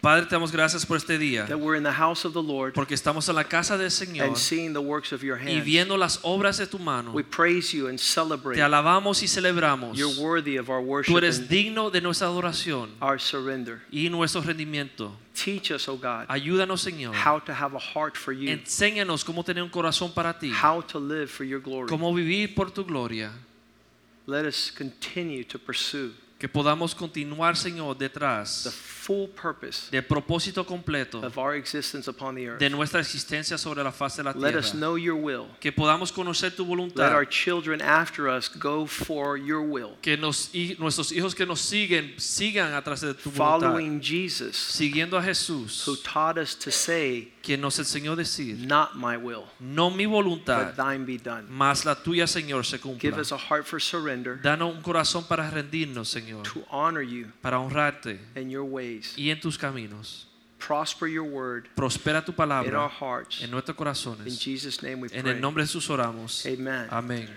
Padre, te damos gracias por este día, that we're in the house of the Lord porque estamos en la casa del Señor and seeing the works of your y viendo las obras de tu mano. We praise you and Te celebrate. alabamos y celebramos. You're worthy of our Tú worship eres and digno de nuestra adoración our surrender. y nuestro rendimiento. Teach us, O God, Ayúdanos, Señor. how to have a heart for you, Enséñanos cómo tener un corazón para ti, how to live for your glory. cómo vivir por tu gloria. Let us continue to pursue Que podamos continuar, Señor, the detrás full purpose del propósito completo of our existence upon the earth. de nuestra existencia sobre la faz de la Let us know your will. Que podamos conocer tu Let our children after us go for your will. Que nos, nuestros hijos que nos siguen sigan atrás de tu voluntad. Following Jesus, Siguiendo a Jesús, who taught us to say, quien nos enseñó a decir, Not my will, no mi voluntad, but thine be done. mas la tuya, Señor, se cumpla. Give us a heart for surrender Danos un corazón para rendirnos, Señor, to honor you para honrarte in your ways. Y en tus caminos. Prosper your word Prospera tu palabra in our hearts. en nuestros In. Jesus' name we En pray. el nombre de Jesús oramos. Amen. Amén.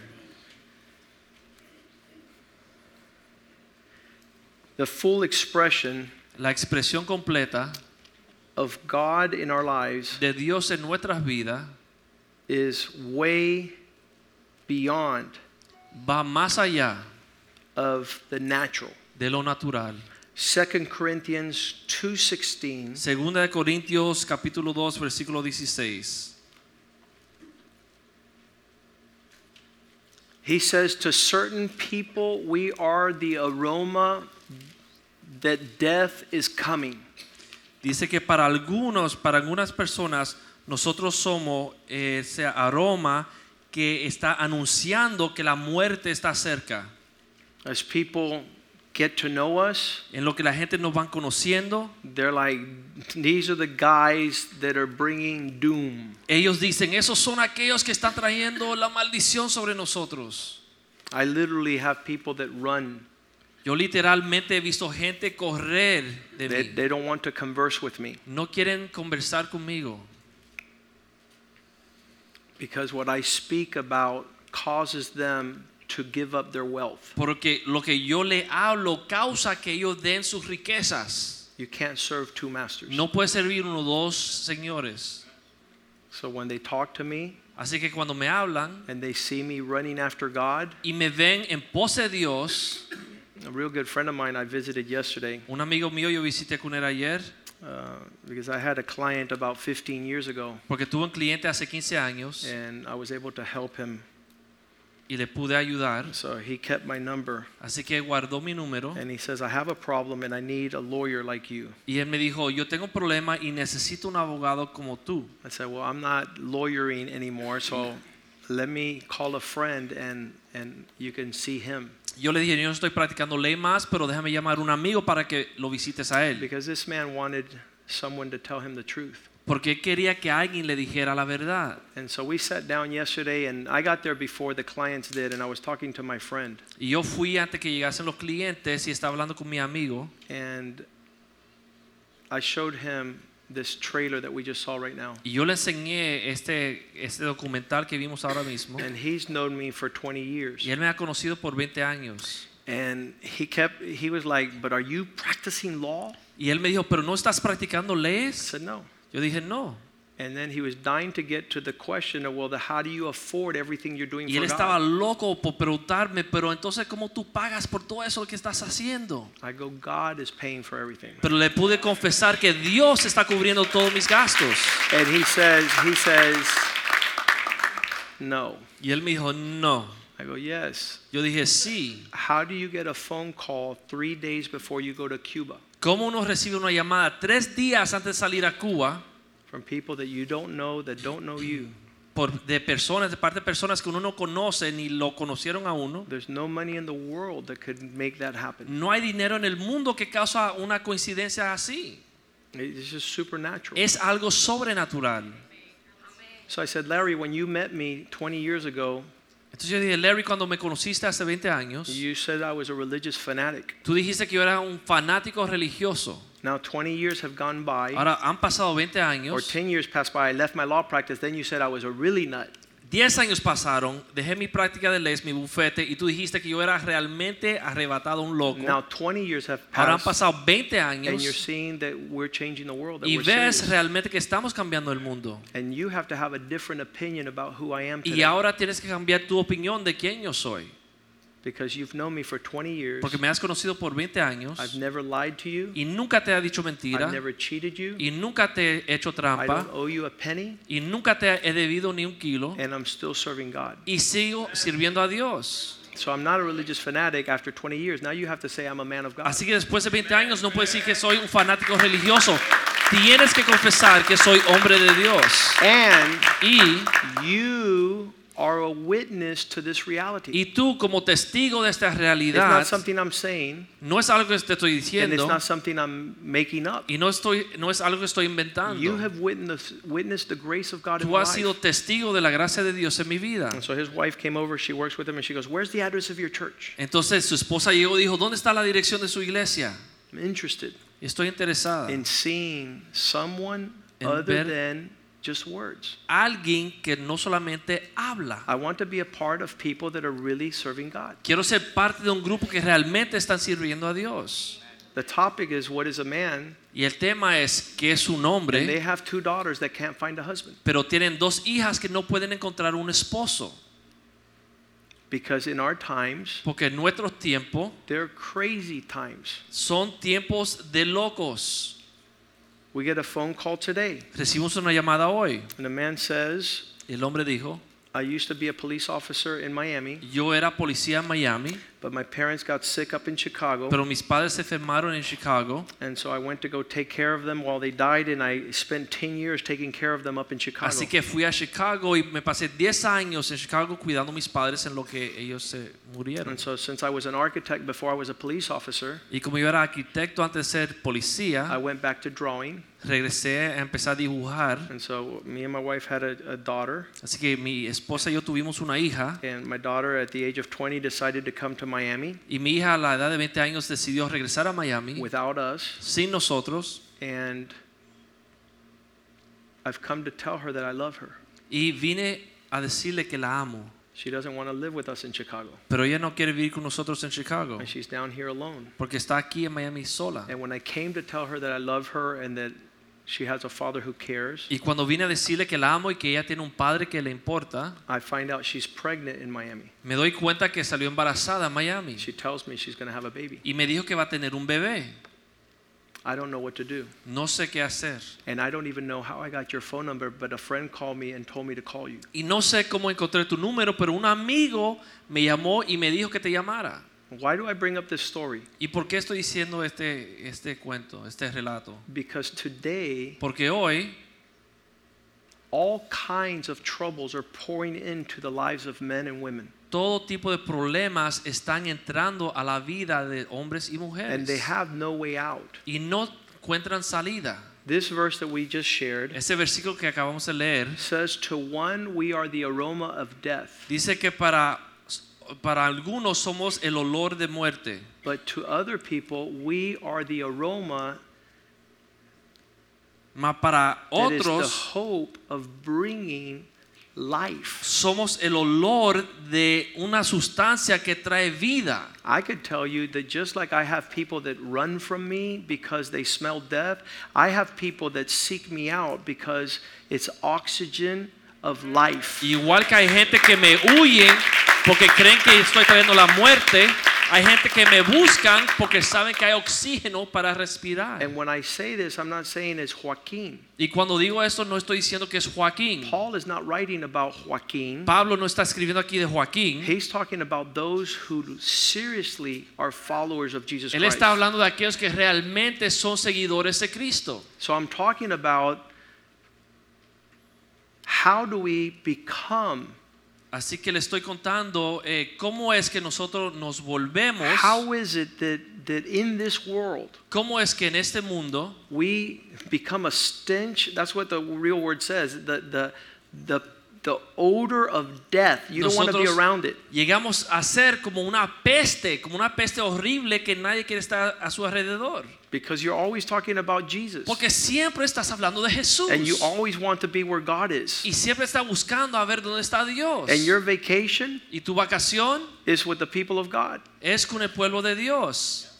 The full expression La expresión completa of God in our lives de Dios en nuestras vidas is way beyond va más allá of the natural. de lo natural. 2 Corinthians 2:16 Segunda de Corintios capítulo 2 versículo 16. He says to certain people we are the aroma that death is coming. Dice que para algunos, para algunas personas, nosotros somos ese aroma que está anunciando que la muerte está cerca. As people get to know us, En lo que la gente nos van conociendo, they're like these are the guys that are bringing doom. ellos dicen, esos son aquellos que están trayendo la maldición sobre nosotros. I literally have people that run. Yo literalmente he visto gente correr de They, mí. they don't want to converse with me No quieren conversar conmigo. because what I speak about causes them to give up their wealth. Porque lo que yo le hablo causa que ellos den sus riquezas. You can't serve two masters. No puede servir uno dos señores. So when they talk to me Así que cuando me hablan and they see me running after God, y me ven en pos de Dios, a real good friend of mine I visited yesterday un amigo mío yo visité con él ayer uh, because I had a client about 15 years ago porque tuve un cliente hace 15 años and I was able to help him. Y le pude ayudar. So he kept my number Así que guardó mi número and he says, I have a problem and I need a lawyer like you. y él me dijo, yo tengo un problema y necesito un abogado como tú. I said, Well, I'm not lawyering anymore, so let me call a friend and, and you can see him. Yo le dije, yo no estoy practicando ley más, pero déjame llamar a un amigo para que lo visites a él. Because this man wanted someone to tell him the truth. Porque él quería que alguien le dijera la verdad. And so we sat down yesterday, and I got there before the clients did, and I was talking to my friend. Y yo fui antes que llegasen los clientes y estaba hablando con mi amigo And I showed him this trailer that we just saw right now. y yo le enseñé este, este documental que vimos ahora mismo. And he's known me for 20 years. Y él me ha conocido por 20 años. And he kept, he was like, But are you practicing law? Y él me dijo, pero no estás practicando I leyes. said, No. Yo dije, no. And then he was dying to get to the question of, Well, the, how do you afford everything you're doing Y él for estaba God? loco por preguntarme, pero entonces, ¿cómo tú pagas por todo eso que estás haciendo? I go, God is paying for everything. Pero le pude confesar que Dios está cubriendo todos mis gastos. And he says, he says, no. Y él me dijo, no. I go, yes. Yo dije, sí. How do you get a phone call three days before you go to Cuba ¿Cómo uno recibe una llamada tres días antes de salir a Cuba from people that you don't know that don't know you? por, de personas, de parte de personas que uno no conoce ni lo conocieron a uno? There's no money in the world that could make that happen. No hay dinero en el mundo que causa una coincidencia así. It's just supernatural. Es algo sobrenatural. So I said, Larry, when you met me 20 years ago, Entonces yo dije, Larry, cuando me conociste hace 20 años, you said I was a religious fanatic. tú dijiste que yo era un fanático religioso. Now 20 years have gone by, Ahora han pasado 20 or años, 10 years passed by. I left my law practice. Then you said I was a really nut. 10 años pasaron, dejé mi práctica de leyes, mi bufete, y tú dijiste que yo era realmente arrebatado un loco. Now 20 years have Ahora han passed, pasado 20 and you're años seeing that we're changing the world. That y we're ves serious. realmente que estamos cambiando el mundo. And you have to have a different opinion about who I am Y ahora tienes que cambiar tu opinión de quién yo soy. Because you've known me for 20 years. Porque me has conocido por 20 años I've never lied to you. y nunca te he dicho I've never cheated you. y nunca te he hecho I don't owe you a penny. y nunca te he debido ni un kilo And I'm still serving God. y sigo sirviendo a Dios. So I'm not a religious fanatic after 20 years. Now you have to say I'm a man of God. Así que después de 20 años no puedes decir que soy un fanático religioso. Tienes que confesar que soy hombre de Dios. And Y, you are a witness to this reality. y tú como testigo de esta realidad, It's not something I'm saying, no es algo que te estoy diciendo, and it's not something I'm making up. y no, estoy, no es algo que estoy inventando. You have witnessed, witnessed the grace of God in Tú my has sido life. testigo de la gracia de Dios en mi vida. And so his wife came over, she works with him, and she goes, Where's the address of your church? Entonces su esposa llegó y dijo, ¿dónde está la dirección de su iglesia? I'm interested Estoy interesada. in seeing someone En other ver- than just words. Alguien que no solamente habla. I want to be a part of people that are really serving God. Quiero ser parte de un grupo que realmente están sirviendo a Dios. The topic is what is a man? Y el tema es que es un And they have two daughters that can't find a husband. pero tienen dos hijas que no pueden encontrar un esposo. Because in our times, Porque en nuestros tiempos they're crazy times. son tiempos de locos. We get a phone call today, Recibimos una llamada hoy. and the man says, el hombre dijo, I used to be a police officer in Miami, yo era policía en Miami, but my parents got sick up in Chicago. pero mis padres se enfermaron en Chicago. And so I went to go take care of them while they died, and I spent 10 years taking care of them up in Chicago. Así que fui a Chicago y me pasé 10 años en Chicago cuidando a mis padres en lo que ellos se murieron. And so, since I was an architect before I was a police officer, Y como yo era arquitecto antes de ser policía. I went back to drawing. regresé a empezar a dibujar. And so, me and my wife had a, a daughter, Así que mi esposa y yo tuvimos una hija and my daughter, at the age of 20, decided to come to Miami y mi hija a la edad de 20 años decidió regresar a Miami without us. sin nosotros And I've come to tell her that I love her. y vine a decirle que la amo. She doesn't want to live with us in Chicago, Pero ella no quiere vivir con nosotros en Chicago and she's down here alone. porque está aquí en Miami sola. And when I came to tell her that I love her and that she has a father who cares, Y cuando vine a decirle que la amo y que ella tiene un padre que le importa, I find out she's pregnant in Miami. me doy cuenta que salió embarazada en Miami She tells me she's going to have a baby. y me dijo que va a tener un bebé. I don't know what to do. No sé qué hacer. And I don't even know how I got your phone number, but a friend called me and told me to call you. Y no sé cómo encontré tu número, pero un amigo me llamó y me dijo que te llamara. Why do I bring up this story? ¿Y por qué estoy diciendo este, este cuento, este relato? Because today, Porque hoy all kinds of troubles are pouring into the lives of men and women. todo tipo de problemas están entrando a la vida de hombres y mujeres. And they have no way out. y no encuentran salida. This verse that we just shared Ese versículo que acabamos de leer says, To one we are the aroma of death, dice que para, para algunos somos el olor de muerte, but to other people we are the aroma mas para that is the otros hope of bringing life. somos el olor de una sustancia que trae vida. I could tell you that just like I have people that run from me because they smell death, I have people that seek me out because it's oxygen of life. Igual que hay gente que me porque creen que estoy trayendo la muerte, hay gente que me buscan porque saben que hay oxígeno para respirar. And when I say this, I'm not saying it's Joaquin. Y cuando digo esto no estoy diciendo que es Joaquín. Paul is not writing about Joaquin. Pablo no está escribiendo aquí de Joaquín. He's talking about those who seriously are followers of Jesus Él Christ. está hablando de aquellos que realmente son seguidores de Cristo. So I'm talking about how do we become Así que le estoy contando eh, cómo es que nosotros nos volvemos, How is it that, that in this world cómo es que en este mundo we become a stench? That's what the real word says. The, the, the, the odor of death. You don't want to be around it. llegamos a ser como una peste, como una peste horrible que nadie quiere estar a su alrededor. Because you're always talking about Jesus. Porque siempre estás hablando de Jesús. And you always want to be where God is. Y siempre estás buscando a ver dónde está Dios. And your vacation Y tu vacación is with the people of God. es con el pueblo de Dios.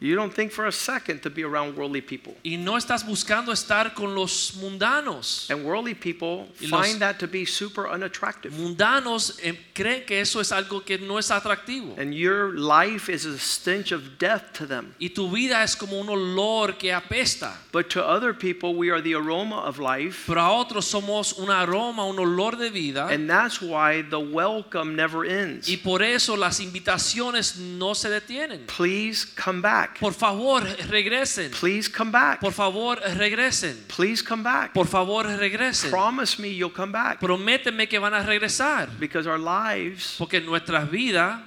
You don't think for a second to be around worldly people. Y no estás buscando estar con los mundanos. And worldly people find that to be super unattractive. Mundanos creen que eso es algo que no es atractivo. And your life is a stench of death to them. Y tu vida es como un olor que apesta. But to other people, we are the aroma of life. Pero a otros somos un aroma, un olor de vida. And that's why the welcome never ends. Y por eso las invitaciones no se detienen. Please come back. Por favor, regresen. Please come back. Por favor, regresen. Please come back. Por favor, regresen. Promise me you'll come back. Prométeme que van a regresar. Because our lives, Porque nuestras vidas,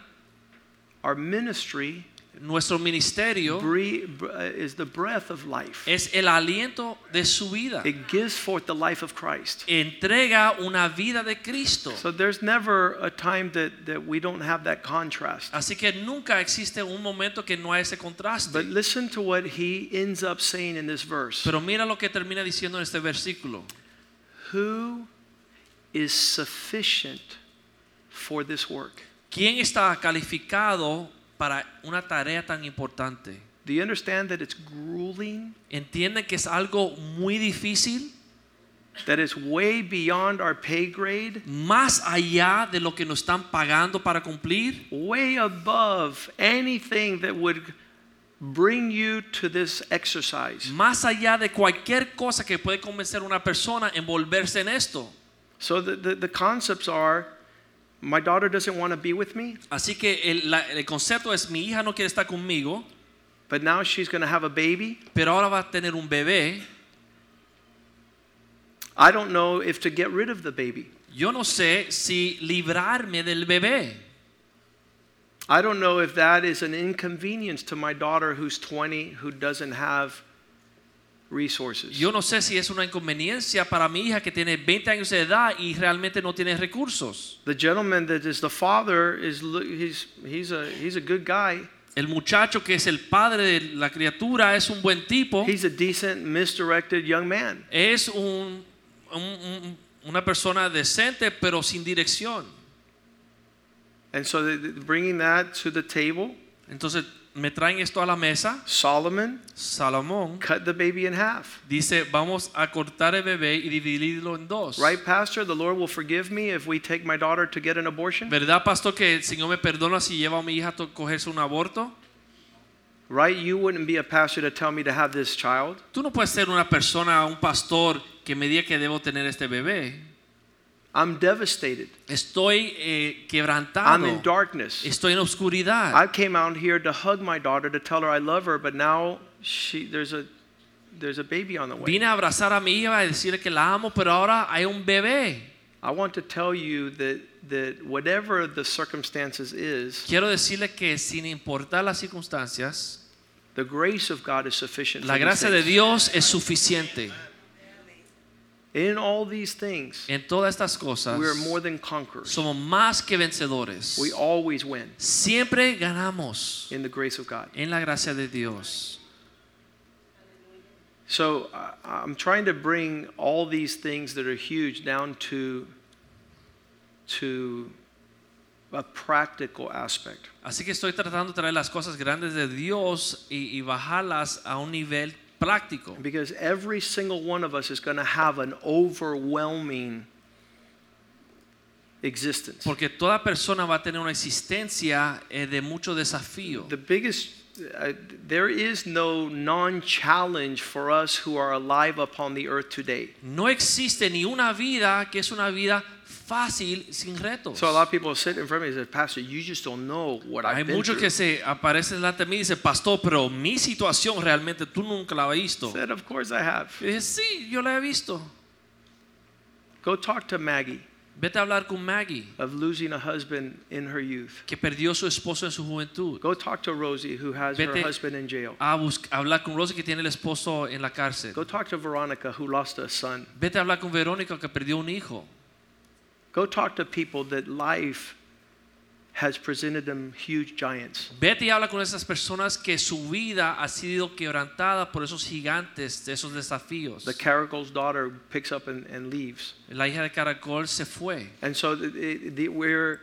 our ministry, nuestro ministerio bre- uh, is the breath of life. es el aliento de su vida. It gives forth the life of Christ. Entrega una vida de Cristo. So there's never a time that, that we don't have that contrast. Así que nunca existe un momento que no hay ese contraste. But listen to what he ends up saying in this verse. Pero mira lo que termina diciendo en este versículo. Who is sufficient for this work? ¿Quién está calificado para una tarea tan importante? Do you understand that it's grueling? ¿Entienden que es algo muy difícil? That it's way beyond our pay grade? Más allá de lo que nos están pagando para cumplir. Way above anything that would bring you to this exercise. Más allá de cualquier cosa que puede convencer a una persona en volverse en esto. So the, the, the concepts are my daughter doesn't want to be with me, Así que el, la- el concepto es mi hija no quiere estar conmigo, but now she's going to have a baby. pero ahora va a tener un bebé. I don't know if to get rid of the baby. Yo no sé si librarme del bebé. I don't know if that is an inconvenience to my daughter who's 20 who doesn't have resources. Yo no sé si es una inconveniencia para mi hija que tiene 20 años de edad y realmente no tiene recursos. The gentleman that is the father is he's he's a he's a good guy. El muchacho que es el padre de la criatura es un buen tipo, He's a decent misdirected young man. es un, un- un- una persona decente pero sin dirección. And so the- bringing that to the table, Entonces me traen esto a la mesa. Solomon Salomón cut the baby in half. dice, vamos a cortar el bebé y dividirlo en dos. Right, pastor? The Lord will forgive me if we take my daughter to get an abortion. ¿Verdad, pastor, que el Señor me perdona si lleva a mi hija a to- cogerse un aborto? Right? You wouldn't be a pastor to tell me to have this child. Tú no puedes ser una persona, un pastor que me diga que debo tener este bebé. I'm devastated. Estoy eh, I'm in darkness. Estoy en oscuridad. I came out here to hug my daughter to tell her I love her, but now she there's a there's a baby on the way. Vine a abrazar a mi hija y decirle que la amo, pero ahora hay un bebé. I want to tell you that that whatever the circumstances is, Quiero decirle que sin importar las circunstancias, the grace of God is sufficient. la gracia de. Dios es suficiente. In all these things, En todas estas cosas, we are more than conquerors. somos más que vencedores. We always win Siempre ganamos in the grace of God. en la gracia de Dios. So I'm trying to bring all these things that are huge down to to a practical aspect. Así que estoy tratando de traer las cosas grandes de Dios y, y bajarlas a un nivel práctico. Because every single one of us is going to have an overwhelming existence. Porque toda persona va a tener una existencia eh, de mucho desafío. The biggest, uh, there is no non challenge for us who are alive upon the earth today. No existe ni una vida que es una vida fácil sin retos. So a lot of people sit in front of me and say, Pastor, you just don't know what I've been muchos through. que se aparecen delante de mí y dicen, pastor, pero mi situación realmente tú nunca la has visto. said, Of course I have. Y dije, sí, yo la he visto. Go talk to Maggie. Vete a hablar con Maggie, of losing a husband in her youth. que perdió su esposo en su juventud. Go talk to Rosie, who has her husband in jail. a hablar con Rosie que tiene el esposo en la cárcel. Go talk to Veronica, who lost a son. Vete a hablar con Verónica que perdió un hijo. Go talk to people that life has presented them huge giants. Vete y habla con esas personas que su vida ha sido quebrantada por esos gigantes, de esos desafíos. The Caracol's daughter picks up and, and leaves. La hija de Caracol se fue. And so the, the, the, we're,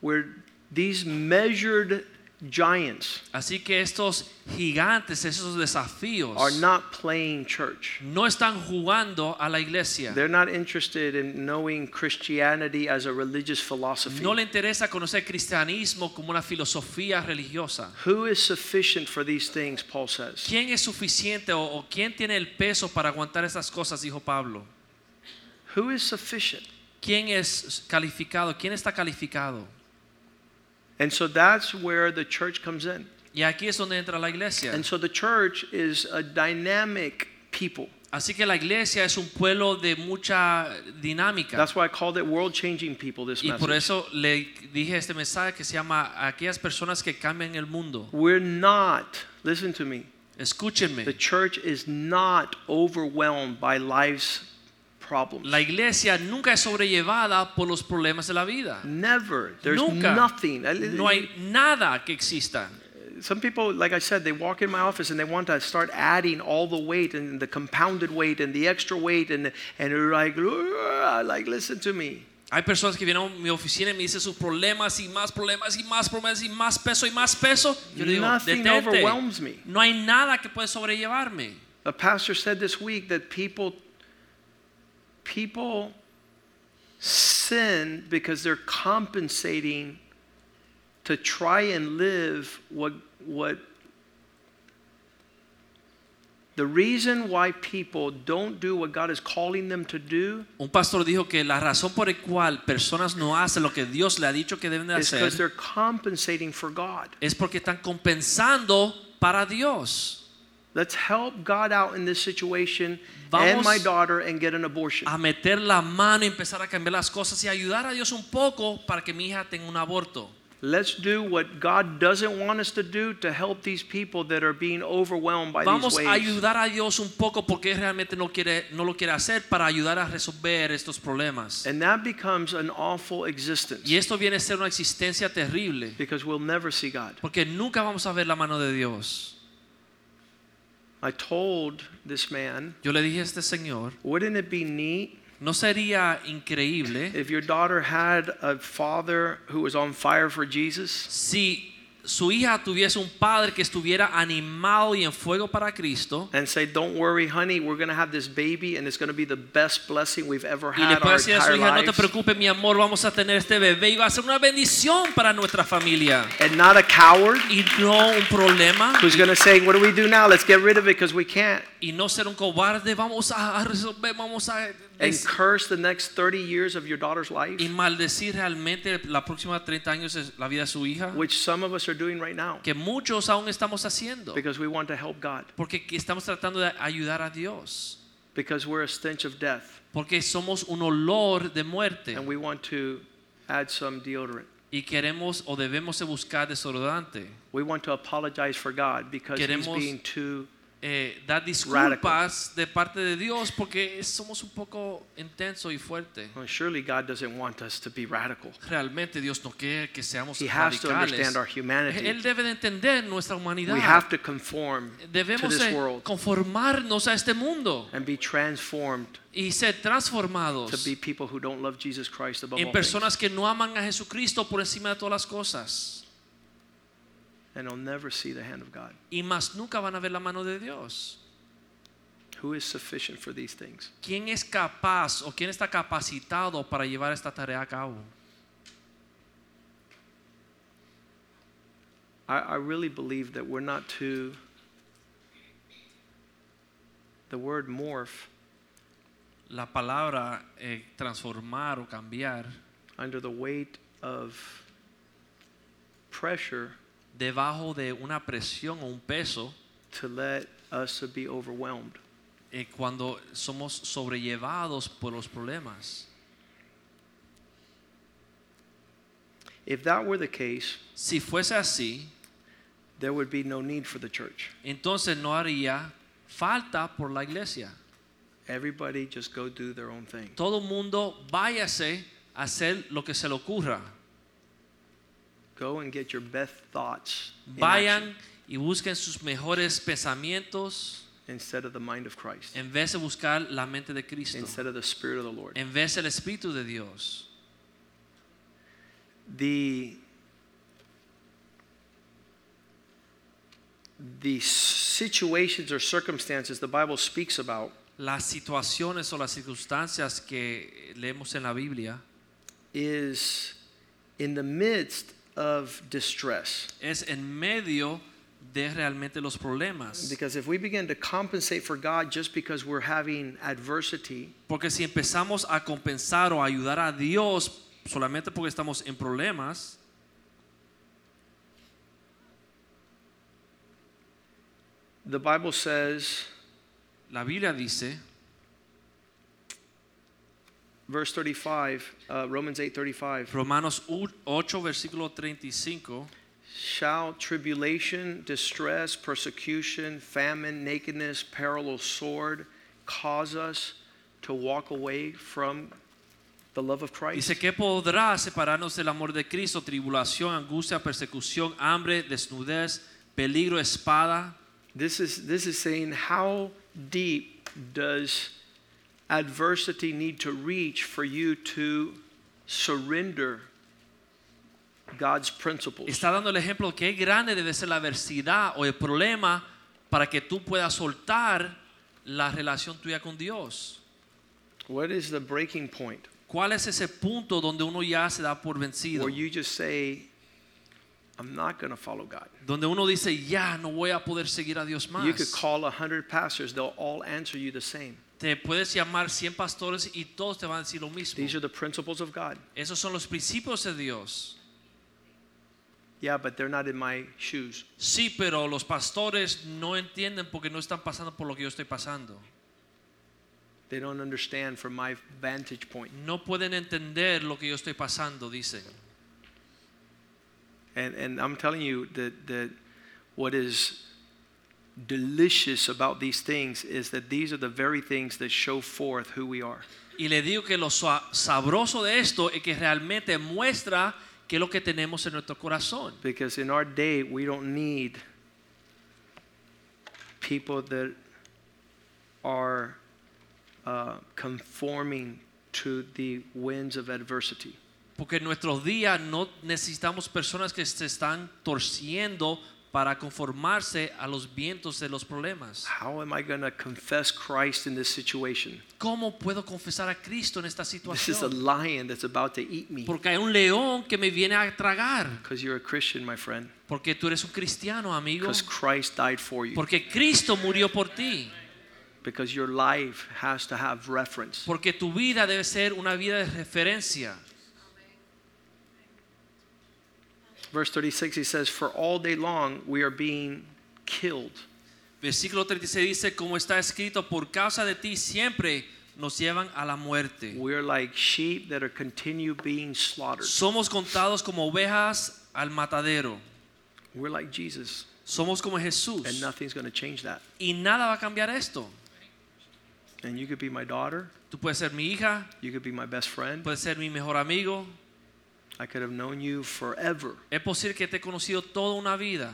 we're these measured giants Así que estos gigantes, esos desafíos, are not playing church. no están jugando a la iglesia. They're not interested in knowing Christianity as a religious philosophy. No le interesa conocer cristianismo como una filosofía religiosa. Who is sufficient for these things, Paul says. ¿Quién es suficiente o, o quién tiene el peso para aguantar esas cosas? Dijo Pablo. Who is sufficient? ¿Quién es calificado? ¿Quién está calificado? And so that's where the church comes in. Y aquí es donde entra la iglesia. And so the church is a dynamic people. Así que la iglesia es un pueblo de mucha dinámica. That's why I called it world changing people this Y por message. eso le dije este mensaje que se llama aquellas personas que cambian el mundo. We're not, listen to me, Escúchenme. the church is not overwhelmed by life's problems. La iglesia nunca es sobrellevada por los problemas de la vida. Never. There's Nunca. nothing. No hay nada que exista. Some people, like I said, they walk in my office and they want to start adding all the weight and the compounded weight and the extra weight and and they're like, like listen to me. Hay personas que vienen a mi oficina y me dicen sus problemas y más problemas y más problemas y más peso y más peso. Yo le digo, Nothing overwhelms me. No hay nada que puede sobrellevarme. A pastor said this week that people people sin because they're compensating to try and live what what the reason why people don't do what God is calling them to do Un pastor dijo que la razón por la cual personas no hacen lo que Dios le ha dicho que deben de is because hacer they're compensating for God. es porque están compensando para Dios. Let's help God out in this situation and my daughter and get an abortion. A meter la mano y empezar a cambiar las cosas y ayudar a Dios un poco para que mi hija tenga un aborto. Let's do what God doesn't want us to do to help these people that are being overwhelmed by Vamos these a waves. ayudar a Dios un poco porque realmente no, quiere, no lo quiere hacer para ayudar a resolver estos problemas. And that becomes an awful existence Y esto viene a ser una existencia terrible because we'll never see God. porque nunca vamos a ver la mano de Dios. I told this man, Yo le dije a este señor, wouldn't it be neat ¿no sería increíble if your daughter had a father who was on fire for Jesus? si su hija tuviese un padre que estuviera animado y en fuego para Cristo? And say, don't worry, honey, we're going to have this baby and it's going to be the best blessing we've ever Y le had puede decir a su hija, no te preocupes mi amor, vamos a tener este bebé y va a ser una bendición para nuestra familia. And not a coward Y no un problema. who's going to say, what do we do now? Let's get rid of it because we can't. Y no ser un cobarde, vamos a resolver, vamos a And curse the next 30 years of your daughter's life, y maldecir realmente la próxima 30 años es la vida de su hija. which some of us are doing right now Que muchos aún estamos haciendo. because we want to help God, Porque estamos tratando de ayudar a Dios. because we're a stench of death Porque somos un olor de muerte. and we want to add some deodorant. Y queremos o debemos buscar desodorante. We want to apologize for God because He's Queremos- being too. Eh, dar disculpas de parte de Dios porque somos un poco intenso y fuerte. Well, surely God doesn't want us to be radical. Realmente Dios no quiere que seamos He has to radicales. understand our humanity. Él debe de entender nuestra humanidad. We have to conform to Debemos this de world conformarnos a este mundo and be transformed y ser to transformados be people who don't love Jesus Christ above en all personas things. que no aman a Jesucristo por encima de todas las cosas. And they'll never see the hand of God. Y más nunca van a ver la mano de Dios. Who is sufficient for these things? ¿Quién es capaz o quién está capacitado para llevar esta tarea a cabo? I, I really believe that we're not to. The word morph La palabra eh, transformar o cambiar under the weight of pressure debajo de una presión o un peso to let us be overwhelmed. eh, cuando somos sobrellevados por los problemas. If that were the case, Si fuese así, there would be no need for the church. entonces no haría falta por la iglesia. Everybody just go do their own thing. Todo mundo váyase a hacer lo que se le ocurra. Go and get your best thoughts Vayan y busquen sus mejores pensamientos instead of the mind of Christ, en vez de buscar la mente de Cristo, instead of the Spirit of the Lord. en vez del Espíritu de Dios. the the situations or circumstances the Bible speaks about Las situaciones o las circunstancias que leemos en la Biblia is in the midst of distress. es en medio de realmente los problemas. Because if we begin to compensate for God just because we're having adversity, Porque si empezamos a compensar o ayudar a Dios solamente porque estamos en problemas, the Bible says, la Biblia dice, verse 35, uh, Romans 8:35, Romanos 8, versículo 35, shall tribulation, distress, persecution, famine, nakedness, peril, or sword cause us to walk away from the love of Christ? dice que podrá separarnos del amor de Cristo, tribulación, angustia, persecución, hambre, desnudez, peligro, espada. This is this is saying how deep does adversity need to reach for you to surrender God's principles? Está dando el ejemplo qué grande debe ser la adversidad o el problema para que tú puedas soltar la relación tuya con Dios. What is the breaking point ¿Cuál es ese punto donde uno ya se da por vencido? where you just say, I'm not going to follow God? Donde uno dice, ya no voy a poder seguir a Dios más. You could call a hundred pastors, they'll all answer you the same. Te puedes llamar 100 pastores y todos te van a decir lo mismo. These are the principles of God. Esos son los principios de Dios. Yeah, but they're not in my shoes. Sí, pero los pastores no entienden porque no están pasando por lo que yo estoy pasando. They don't understand from my vantage point. No pueden entender lo que yo estoy pasando, dicen. And, and I'm telling you that, that what is delicious about these things is that these are the very things that show forth who we are. Y le digo que lo sabroso de esto es que realmente muestra qué es lo que tenemos en nuestro corazón. Because in our day, we don't need people that are uh, conforming to the winds of adversity. Porque en nuestros días no necesitamos personas que se están torciendo para conformarse a los vientos de los problemas. How am I going to confess Christ in this situation? ¿Cómo puedo confesar a Cristo en esta This is a situación? lion that's about to eat me. Porque hay un león que me viene a tragar. Because you're a Christian, my friend. Porque tú eres un cristiano, amigo. Because Christ died for you. Porque Cristo murió por ti. Because your life has to have reference. Porque tu vida debe ser una vida de referencia. Verse 36, he says, For all day long we are being killed. Versículo 36 dice, como está escrito, por causa de ti siempre nos llevan a la muerte. We're like sheep that are continue being slaughtered. Somos contados como ovejas al matadero. We're like Jesus, Somos como Jesús. and nothing's going to change that. Y nada va a cambiar esto. And you could be my daughter, Tú puedes ser mi hija, you could be my best friend. puedes ser mi mejor amigo. I could have known you forever, Es posible que te he conocido toda una vida,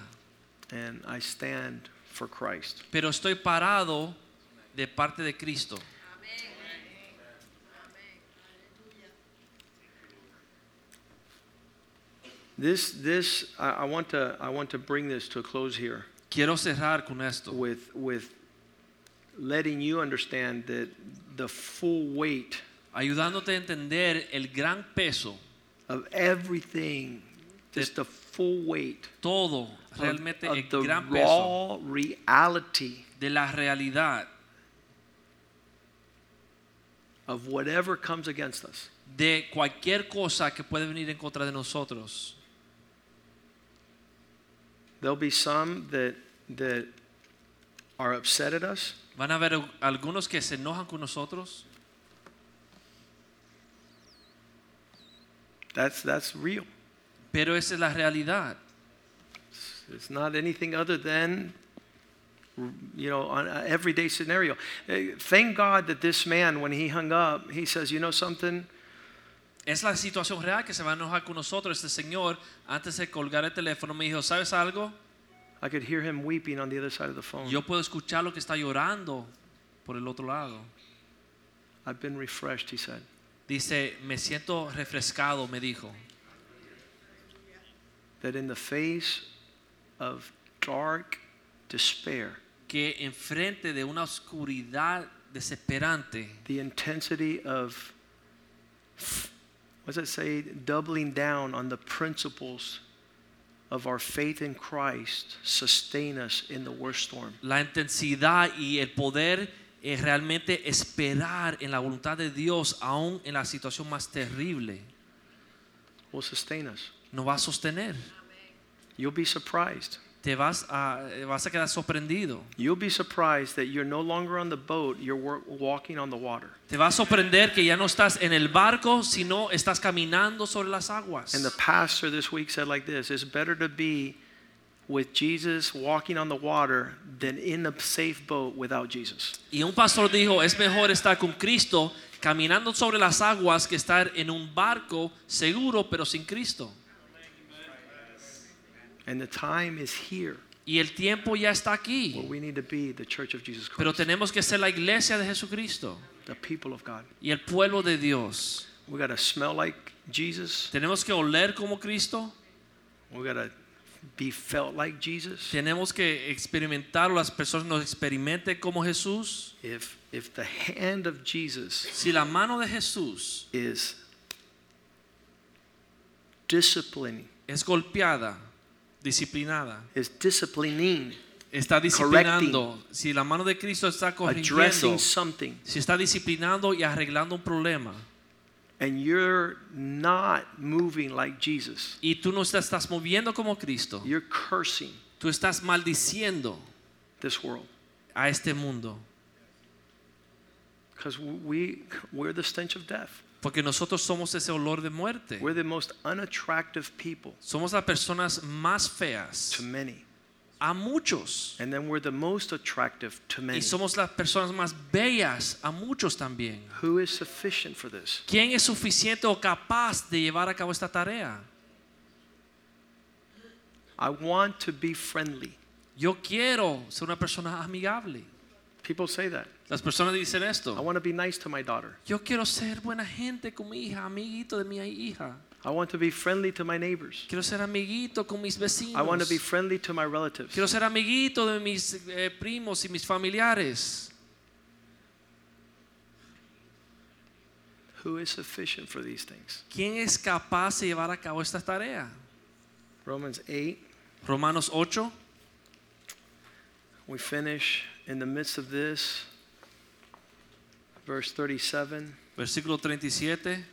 and I stand for Christ. pero estoy parado de parte de Cristo. This, this, I, I want to, I want to bring this to a close here Quiero cerrar con esto, with, with letting you understand that the full weight ayudándote a entender el gran peso, of everything, just the full weight todo, of, realmente of el the gran peso raw reality de la realidad of whatever comes against us. de cualquier cosa que puede venir en contra de nosotros. There'll be some that that are upset at us. Van a haber algunos que se enojan con nosotros. That's that's real. Pero esa es la realidad. It's not anything other than, you know, an everyday scenario. Eh, Thank God that this man, when he hung up, he says, you know something? Es la situación real que se va a enojar con nosotros. Este señor, antes de colgar el teléfono, me dijo, ¿sabes algo? I could hear him weeping on the other side of the phone. Yo puedo escuchar lo que está llorando por el otro lado. I've been refreshed, he said. Dice, me siento refrescado, me dijo. That in the face of dark despair, Que enfrente de una oscuridad desesperante, the intensity of, what does it say, doubling down on the principles of our faith in Christ sustain us in the worst storm. la intensidad y el poder es realmente esperar en la voluntad de Dios, aún en la situación más terrible, Will sustain us. nos va a sostener. You'll be surprised. Te vas a, vas a quedar sorprendido. You'll be surprised that you're no longer on the boat, you're wa- walking on the water. Te va a sorprender que ya no estás en el barco, sino estás caminando sobre las aguas. And the pastor this week said like this It's better to be with Jesus walking on the water than in a safe boat without Jesus. Y un pastor dijo, es mejor estar con Cristo caminando sobre las aguas que estar en un barco seguro pero sin Cristo. And the time is here Y el tiempo ya está where aquí. we need to be the church of Jesus Pero tenemos que ser la iglesia de Jesucristo the people of God. y el pueblo de Dios. We got to smell like Jesus. Tenemos que oler como Cristo. We got to be felt like Jesus. Tenemos que experimentar, o las personas nos experimenten como Jesús. If if the hand of Jesus Si la mano de Jesús is disciplining, es golpeada, disciplinada, is disciplining, está disciplinando, si la mano de Cristo está corrigiendo, si está disciplinando y arreglando un problema, and you're not moving like Jesus, y tú no estás moviendo como Cristo, you're cursing tú estás maldiciendo this world. a este mundo, because we we're the stench of death. porque nosotros somos ese olor de muerte. We're the most unattractive people Somos las personas más feas to many, a muchos. and then we're the most attractive to many. Y somos las personas más bellas a muchos también. Who is sufficient for this? ¿Quién es suficiente o capaz de llevar a cabo esta tarea? I want to be friendly. Yo quiero ser una persona amigable. People say that. Las personas dicen I esto. want to be nice to my daughter. Yo quiero ser buena gente con mi hija, amiguito de mi hija. I want to be friendly to my neighbors. Quiero ser amiguito con mis vecinos. I want to be friendly to my relatives. Quiero ser amiguito de mis eh, primos y mis familiares. Who is sufficient for these things? ¿Quién es capaz de llevar a cabo esta tarea? Romans 8, Romanos 8. we finish in the midst of this. Verse 37 Versículo 37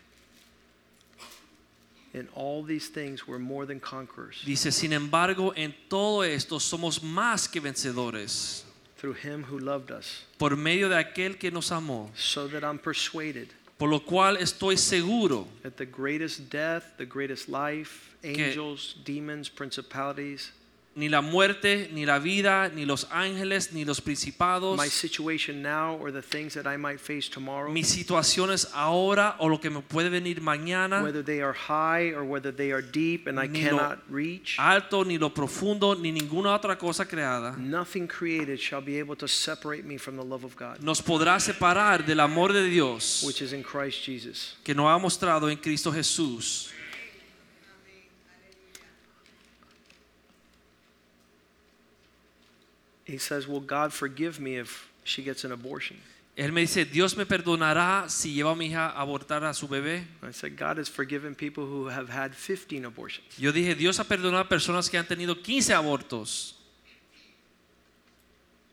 In all these things we're more than conquerors dice, sin embargo, en todo esto somos más que vencedores through him who loved us. por medio de aquel que nos amó, So that I'm persuaded por lo cual estoy seguro that the greatest death, the greatest life, angels, demons, principalities, ni la muerte, ni la vida, ni los ángeles, ni los principados, my situation now or the things that I might face tomorrow, mis situaciones ahora o lo que me puede venir mañana, whether they are high or whether they are deep and I Ni cannot reach, alto, ni lo profundo, ni ninguna otra cosa creada, nothing created shall be able to separate me from the love of God, nos podrá separar del amor de Dios which is in Christ Jesus. que nos ha mostrado en Cristo Jesús. He says, Will God forgive me if she gets an abortion? Él me dice, Dios me perdonará si llevo a mi hija a abortar a su bebé. I said, God has forgiven people who have had 15 abortions. Yo dije, Dios ha perdonado a personas que han tenido 15 abortos.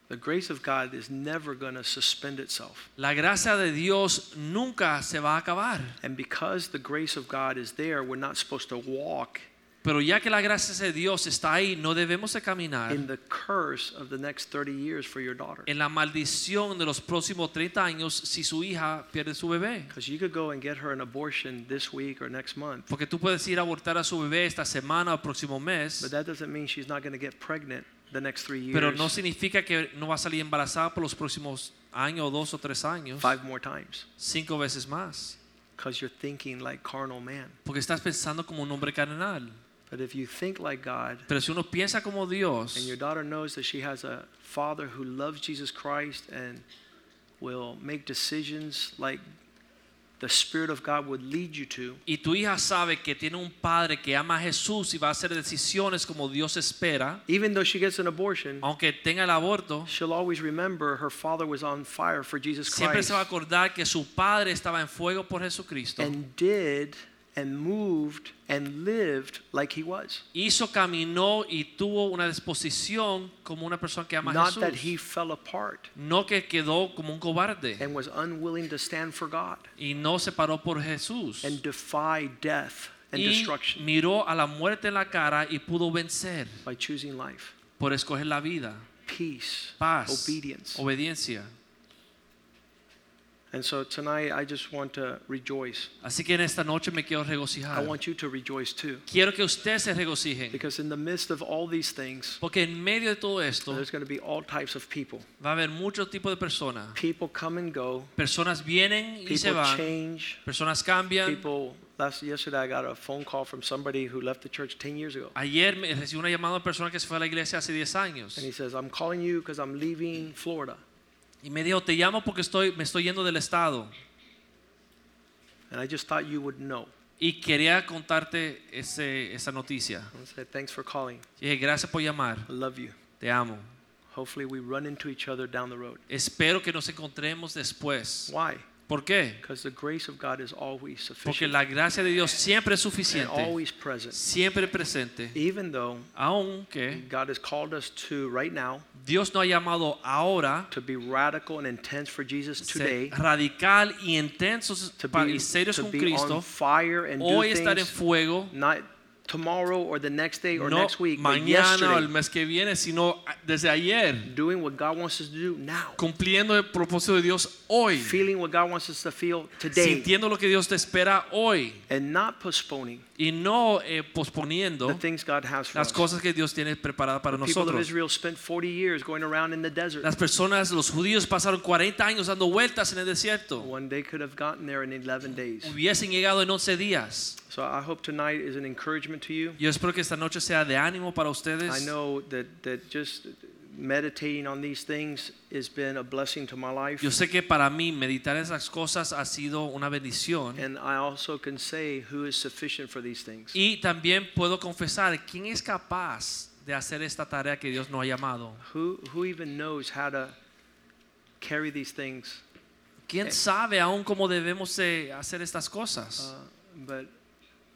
The grace of God is never going to suspend itself. La gracia de Dios nunca se va a acabar. And because the grace of God is there, we're not supposed to walk Pero ya que la gracia de Dios está ahí, no debemos de caminar in the curse of the next 30 years for your daughter. en la maldición de los próximos 30 años si su hija pierde su bebé. Because you could go and get her an abortion this week or next month, Porque tú puedes ir a abortar a su bebé esta semana o próximo mes, but that doesn't mean she's not going to get pregnant the next three years, pero no significa que no va a salir embarazada por los próximos años, dos o tres años, five more times, cinco veces más. because you're thinking like carnal man. Porque estás pensando como un hombre carnal. But if you think like God, Pero si uno piensa como Dios and your daughter knows that she has a father who loves Jesus Christ and will make decisions like the Spirit of God would lead you to, y tu hija sabe que tiene un padre que ama a Jesús y va a hacer decisiones como Dios espera, even though she gets an abortion, aunque tenga el aborto, she'll always remember her father was on fire for Jesus siempre Christ se va a acordar que su padre estaba en fuego por Jesucristo. and did and moved and lived like he was. Hizo, caminó y tuvo una disposición como una persona que ama a Not that he fell apart No que quedó como un cobarde and was unwilling to stand for God y no se paró por Jesús. and defy death and Y destruction miró a la muerte en la cara y pudo vencer by choosing life, por escoger la vida, peace, paz, obedience. obediencia. And so tonight I just want to rejoice. Así que en esta noche me quiero regocijar. I want you to rejoice too. Quiero que ustedes se regocijen. Because in the midst of all these things, Porque en medio de todo esto there's going to be all types of people. va a haber muchos tipos de personas. People come and go, Personas vienen y se people van. change. Personas cambian. People, last yesterday I got a phone call from somebody who left the church 10 years ago. Ayer me recibí una llamada de una persona que se fue a la iglesia hace 10 años. And he says, I'm calling you because I'm leaving Florida. Y me dijo, te llamo porque estoy, me estoy yendo del estado. And I just thought you would know. Y quería contarte ese, esa noticia. I said, Thanks for calling. Y dije, gracias por llamar. I love you. Te amo. Hopefully we run into each other down the road. Espero que nos encontremos después. Why? ¿Por qué? Because the grace of God is always Porque sufficient la gracia de Dios siempre es and suficiente. always present. Siempre presente. Even though Aunque God has called us to right now Dios nos ha llamado ahora to be radical and intense for Jesus ser today, radical y intensos to pa- be, y serios con be Cristo. fire and Hoy estar en fuego. Tomorrow or the next day or No next week, but mañana o el yesterday, mes que viene, sino desde ayer. doing what God wants us to do now, Cumpliendo el propósito de Dios hoy. feeling what God wants us to feel today, Sintiendo lo que Dios te espera hoy. and not postponing Y no eh, the posponiendo things God has for las us. cosas que Dios tiene preparadas para The people of nosotros. Israel spent 40 years going around in the desert. Las personas, los judíos pasaron 40 años dando vueltas en el desierto. When they could have gotten there in 11 days. Hubiesen llegado en 11 días. So I hope tonight is an encouragement to you. Yo espero que esta noche sea de ánimo para I know that, that just meditating on these things has been a blessing to my life. Yo sé que para mí meditar esas cosas ha sido una bendición. And I also can say who is sufficient for these things. Y también puedo confesar quién es capaz de hacer esta tarea que Dios nos ha llamado. Who, who even knows how to carry these things? ¿Quién sabe aún cómo debemos de hacer estas cosas? Uh, but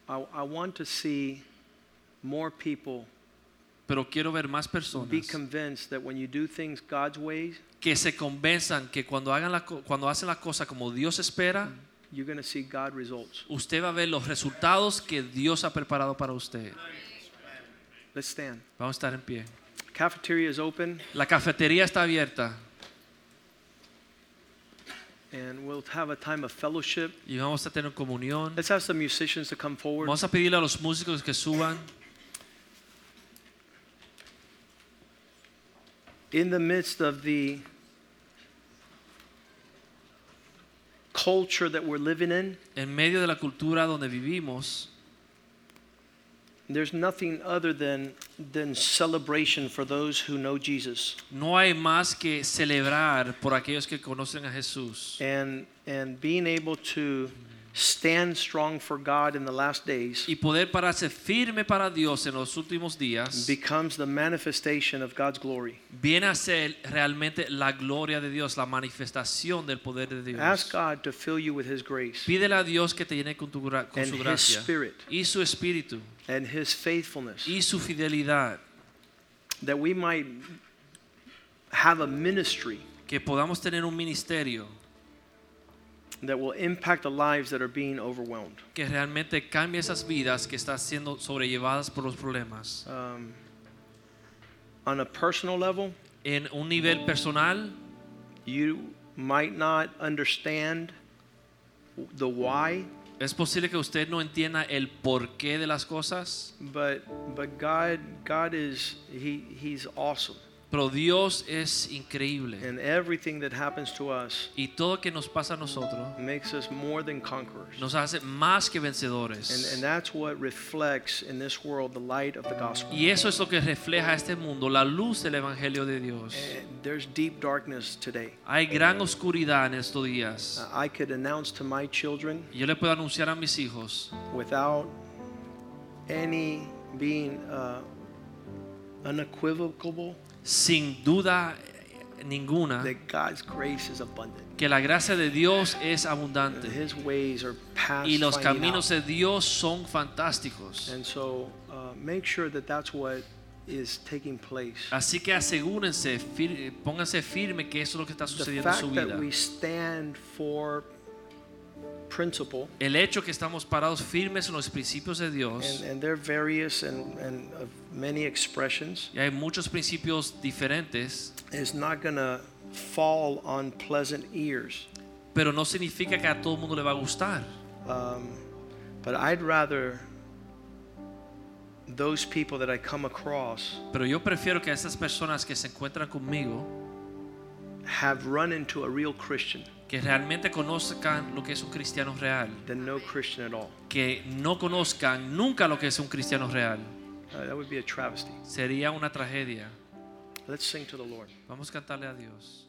I, I want to see more people Pero quiero ver más be personas convinced that when you do things God's way, que se convenzan que cuando hagan la cuando hacen la cosa como Dios espera, you're going to see God results. usted va a ver los resultados que Dios ha preparado para usted. Let's stand. Vamos a estar en pie. Cafeteria is open, La cafetería está abierta and we'll have a time of fellowship. y vamos a tener comunión. Let's have some musicians to come forward. Vamos a pedirle a los músicos que suban. In the midst of the culture that we're living in, En medio de la cultura donde vivimos, there's nothing other than, than celebration for those who know Jesus. no hay más que celebrar por aquellos que conocen a Jesús. And, and being able to stand strong for God in the last days Y poder pararse firme para Dios en los últimos días becomes the manifestation of God's glory. viene a ser realmente la gloria de Dios, la manifestación del poder de Dios. Ask God to fill you with His grace Pídele a Dios que te llene con, tu con And su His gracia Spirit. y su espíritu and His faithfulness y su fidelidad, that we might have a ministry que podamos tener un ministerio that will impact the lives that are being overwhelmed. que realmente cambie esas vidas que están siendo sobrellevadas por los problemas. Um, on a personal level, En un nivel personal, you might not understand the why, es posible que usted no entienda el porqué de las cosas, but but God God is he he's awesome. Pero Dios es increíble. And everything that happens to us Y todo que nos pasa a nosotros makes us more than conquerors. nos hace más que And, vencedores. and that's what reflects in this world the light of the gospel. Y eso es lo que refleja este mundo, la luz del Evangelio de Dios. And there's deep darkness today. Hay gran oscuridad en estos días. I could announce to my children Yo le puedo anunciar a mis hijos, without any being uh, unequivocal sin duda eh, ninguna, that God's grace is abundant. que la gracia de Dios es And abundante His ways are past y los finding caminos out. de Dios son fantásticos. And so uh, make sure that that's what is taking place. Así que asegúrense, fir- pónganse firme que eso es lo que está The sucediendo en su fact vida. Principle, El hecho que estamos parados firmes en los principios de Dios, and, and they're various and, and of many expressions, y hay muchos principios diferentes, is not going to fall on pleasant ears. pero no significa que a todo el mundo le va a gustar. Um, but I'd rather those people that I come across Pero yo prefiero que esas personas que se encuentran conmigo, have run into a real Christian que realmente conozcan lo que es un cristiano real, no Christian at all. que no conozcan nunca lo que es un cristiano real. Uh, that would be a travesty. Sería una tragedia. Let's sing to the Lord. Vamos a cantarle a Dios.